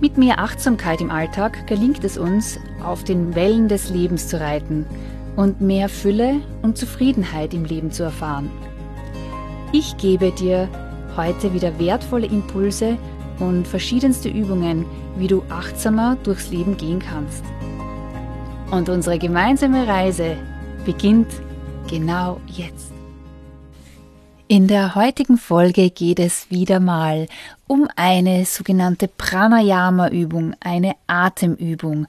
Mit mehr Achtsamkeit im Alltag gelingt es uns, auf den Wellen des Lebens zu reiten und mehr Fülle und Zufriedenheit im Leben zu erfahren. Ich gebe dir heute wieder wertvolle Impulse und verschiedenste Übungen, wie du achtsamer durchs Leben gehen kannst. Und unsere gemeinsame Reise beginnt genau jetzt. In der heutigen Folge geht es wieder mal um eine sogenannte Pranayama-Übung, eine Atemübung.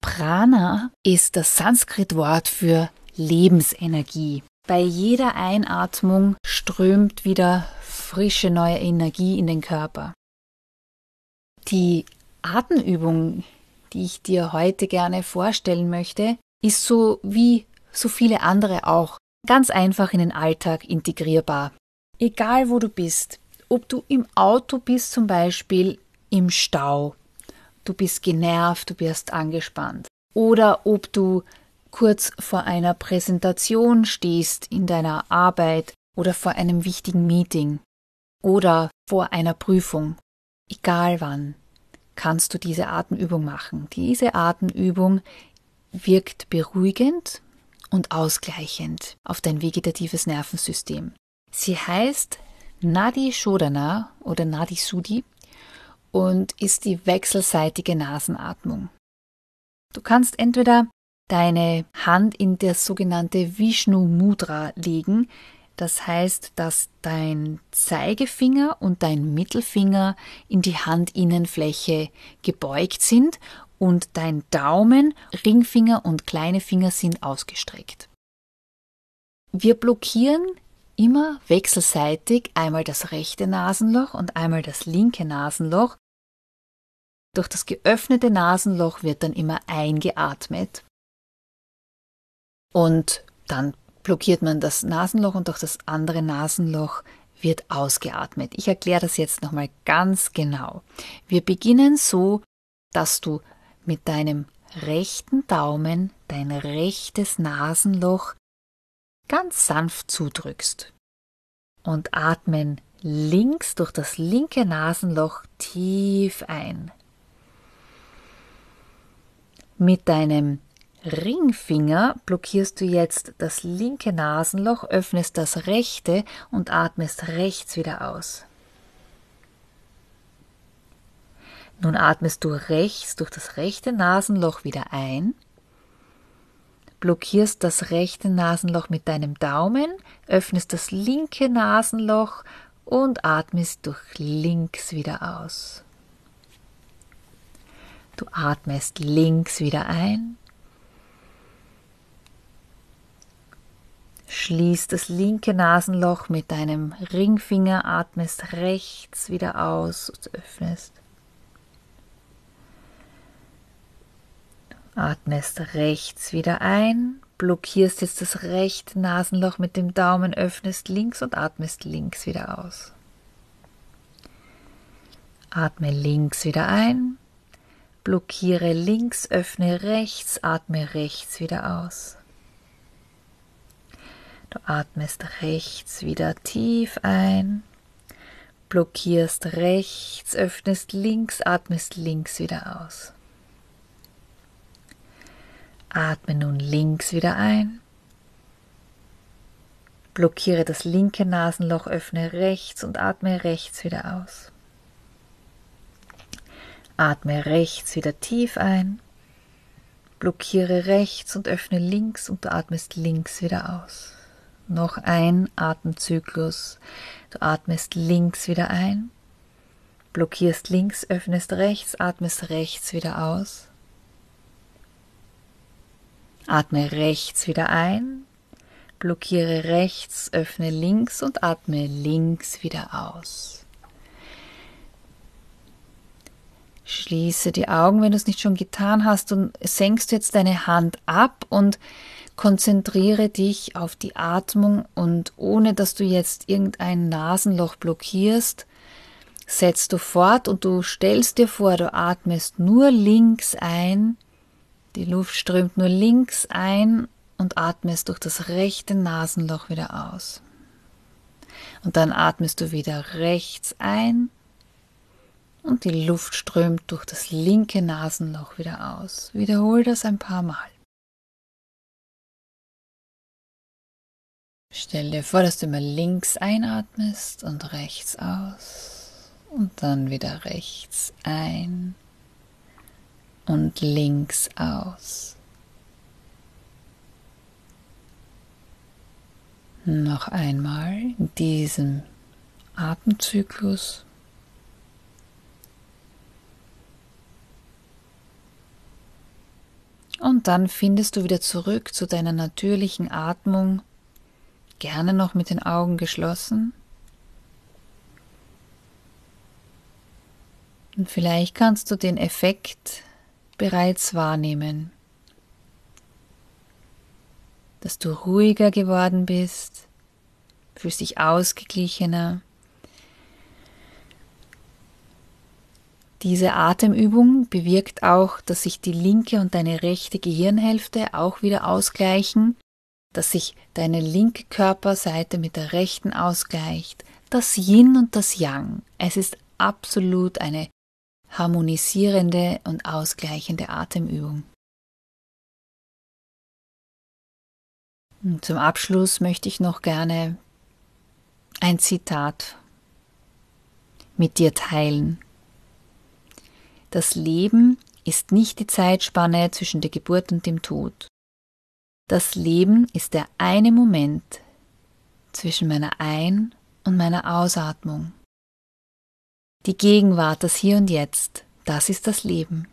Prana ist das Sanskrit-Wort für Lebensenergie. Bei jeder Einatmung strömt wieder frische neue Energie in den Körper. Die Atemübung, die ich dir heute gerne vorstellen möchte, ist so wie so viele andere auch ganz einfach in den Alltag integrierbar. Egal wo du bist, ob du im Auto bist zum Beispiel im Stau, du bist genervt, du bist angespannt, oder ob du kurz vor einer Präsentation stehst in deiner Arbeit oder vor einem wichtigen Meeting oder vor einer Prüfung, egal wann, kannst du diese Atemübung machen. Diese Atemübung wirkt beruhigend und ausgleichend auf dein vegetatives Nervensystem. Sie heißt Nadi Shodana oder Nadi Sudi und ist die wechselseitige Nasenatmung. Du kannst entweder deine Hand in das sogenannte Vishnu Mudra legen, das heißt, dass dein Zeigefinger und dein Mittelfinger in die Handinnenfläche gebeugt sind und dein Daumen, Ringfinger und kleine Finger sind ausgestreckt. Wir blockieren immer wechselseitig einmal das rechte Nasenloch und einmal das linke Nasenloch. Durch das geöffnete Nasenloch wird dann immer eingeatmet und dann blockiert man das Nasenloch und durch das andere Nasenloch wird ausgeatmet. Ich erkläre das jetzt nochmal ganz genau. Wir beginnen so, dass du mit deinem rechten Daumen dein rechtes Nasenloch ganz sanft zudrückst und atmen links durch das linke Nasenloch tief ein. Mit deinem Ringfinger blockierst du jetzt das linke Nasenloch, öffnest das rechte und atmest rechts wieder aus. Nun atmest du rechts durch das rechte Nasenloch wieder ein, blockierst das rechte Nasenloch mit deinem Daumen, öffnest das linke Nasenloch und atmest durch links wieder aus. Du atmest links wieder ein, schließt das linke Nasenloch mit deinem Ringfinger, atmest rechts wieder aus und öffnest. Atmest rechts wieder ein, blockierst jetzt das rechte Nasenloch mit dem Daumen, öffnest links und atmest links wieder aus. Atme links wieder ein, blockiere links, öffne rechts, atme rechts wieder aus. Atmest rechts wieder tief ein, blockierst rechts, öffnest links, atmest links wieder aus. Atme nun links wieder ein. Blockiere das linke Nasenloch, öffne rechts und atme rechts wieder aus. Atme rechts wieder tief ein. Blockiere rechts und öffne links und du atmest links wieder aus. Noch ein Atemzyklus. Du atmest links wieder ein. Blockierst links, öffnest rechts, atmest rechts wieder aus. Atme rechts wieder ein, blockiere rechts, öffne links und atme links wieder aus. Schließe die Augen, wenn du es nicht schon getan hast, und senkst jetzt deine Hand ab und konzentriere dich auf die Atmung und ohne dass du jetzt irgendein Nasenloch blockierst, setzt du fort und du stellst dir vor, du atmest nur links ein, die Luft strömt nur links ein und atmest durch das rechte Nasenloch wieder aus. Und dann atmest du wieder rechts ein und die Luft strömt durch das linke Nasenloch wieder aus. Wiederhol das ein paar Mal. Stell dir vor, dass du immer links einatmest und rechts aus und dann wieder rechts ein und links aus. Noch einmal in diesem Atemzyklus Und dann findest du wieder zurück zu deiner natürlichen Atmung, gerne noch mit den Augen geschlossen. Und vielleicht kannst du den Effekt bereits wahrnehmen, dass du ruhiger geworden bist, fühlst dich ausgeglichener, Diese Atemübung bewirkt auch, dass sich die linke und deine rechte Gehirnhälfte auch wieder ausgleichen, dass sich deine linke Körperseite mit der rechten ausgleicht, das Yin und das Yang. Es ist absolut eine harmonisierende und ausgleichende Atemübung. Und zum Abschluss möchte ich noch gerne ein Zitat mit dir teilen. Das Leben ist nicht die Zeitspanne zwischen der Geburt und dem Tod. Das Leben ist der eine Moment zwischen meiner Ein- und meiner Ausatmung. Die Gegenwart, das Hier und Jetzt, das ist das Leben.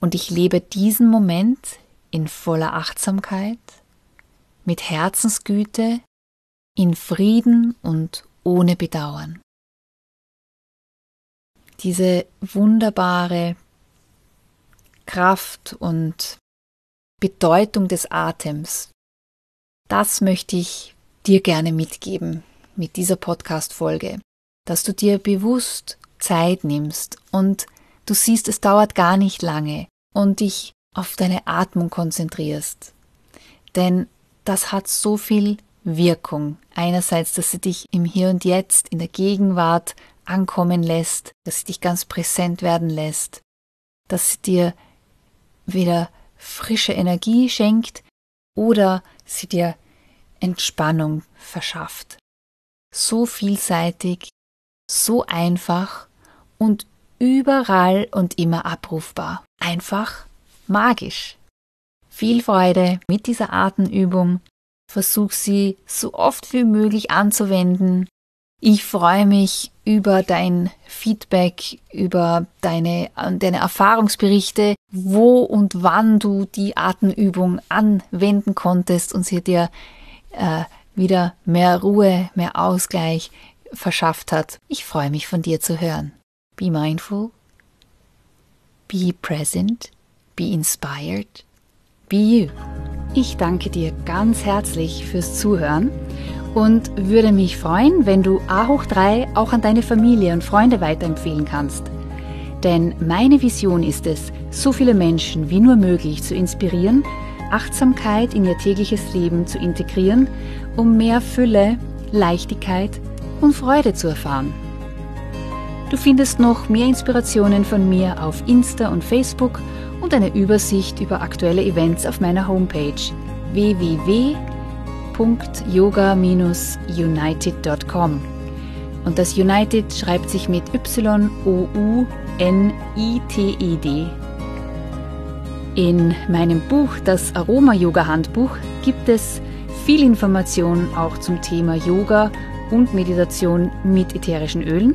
Und ich lebe diesen Moment in voller Achtsamkeit, mit Herzensgüte, in Frieden und ohne Bedauern diese wunderbare Kraft und Bedeutung des Atems, das möchte ich dir gerne mitgeben mit dieser Podcast-Folge, dass du dir bewusst Zeit nimmst und du siehst, es dauert gar nicht lange und dich auf deine Atmung konzentrierst. Denn das hat so viel Wirkung. Einerseits, dass sie dich im Hier und Jetzt, in der Gegenwart ankommen lässt, dass sie dich ganz präsent werden lässt, dass sie dir wieder frische Energie schenkt oder sie dir Entspannung verschafft. So vielseitig, so einfach und überall und immer abrufbar. Einfach magisch. Viel Freude mit dieser Atemübung. Versuch sie so oft wie möglich anzuwenden ich freue mich über dein Feedback, über deine, deine Erfahrungsberichte, wo und wann du die Atemübung anwenden konntest und sie dir äh, wieder mehr Ruhe, mehr Ausgleich verschafft hat. Ich freue mich von dir zu hören. Be mindful, be present, be inspired, be you. Ich danke dir ganz herzlich fürs Zuhören und würde mich freuen, wenn du A hoch 3 auch an deine Familie und Freunde weiterempfehlen kannst. Denn meine Vision ist es, so viele Menschen wie nur möglich zu inspirieren, Achtsamkeit in ihr tägliches Leben zu integrieren, um mehr Fülle, Leichtigkeit und Freude zu erfahren. Du findest noch mehr Inspirationen von mir auf Insta und Facebook und eine Übersicht über aktuelle Events auf meiner Homepage www www.yoga-united.com. Und das United schreibt sich mit Y-O-U-N-I-T-E-D. In meinem Buch, das Aroma-Yoga-Handbuch, gibt es viel Information auch zum Thema Yoga und Meditation mit ätherischen Ölen.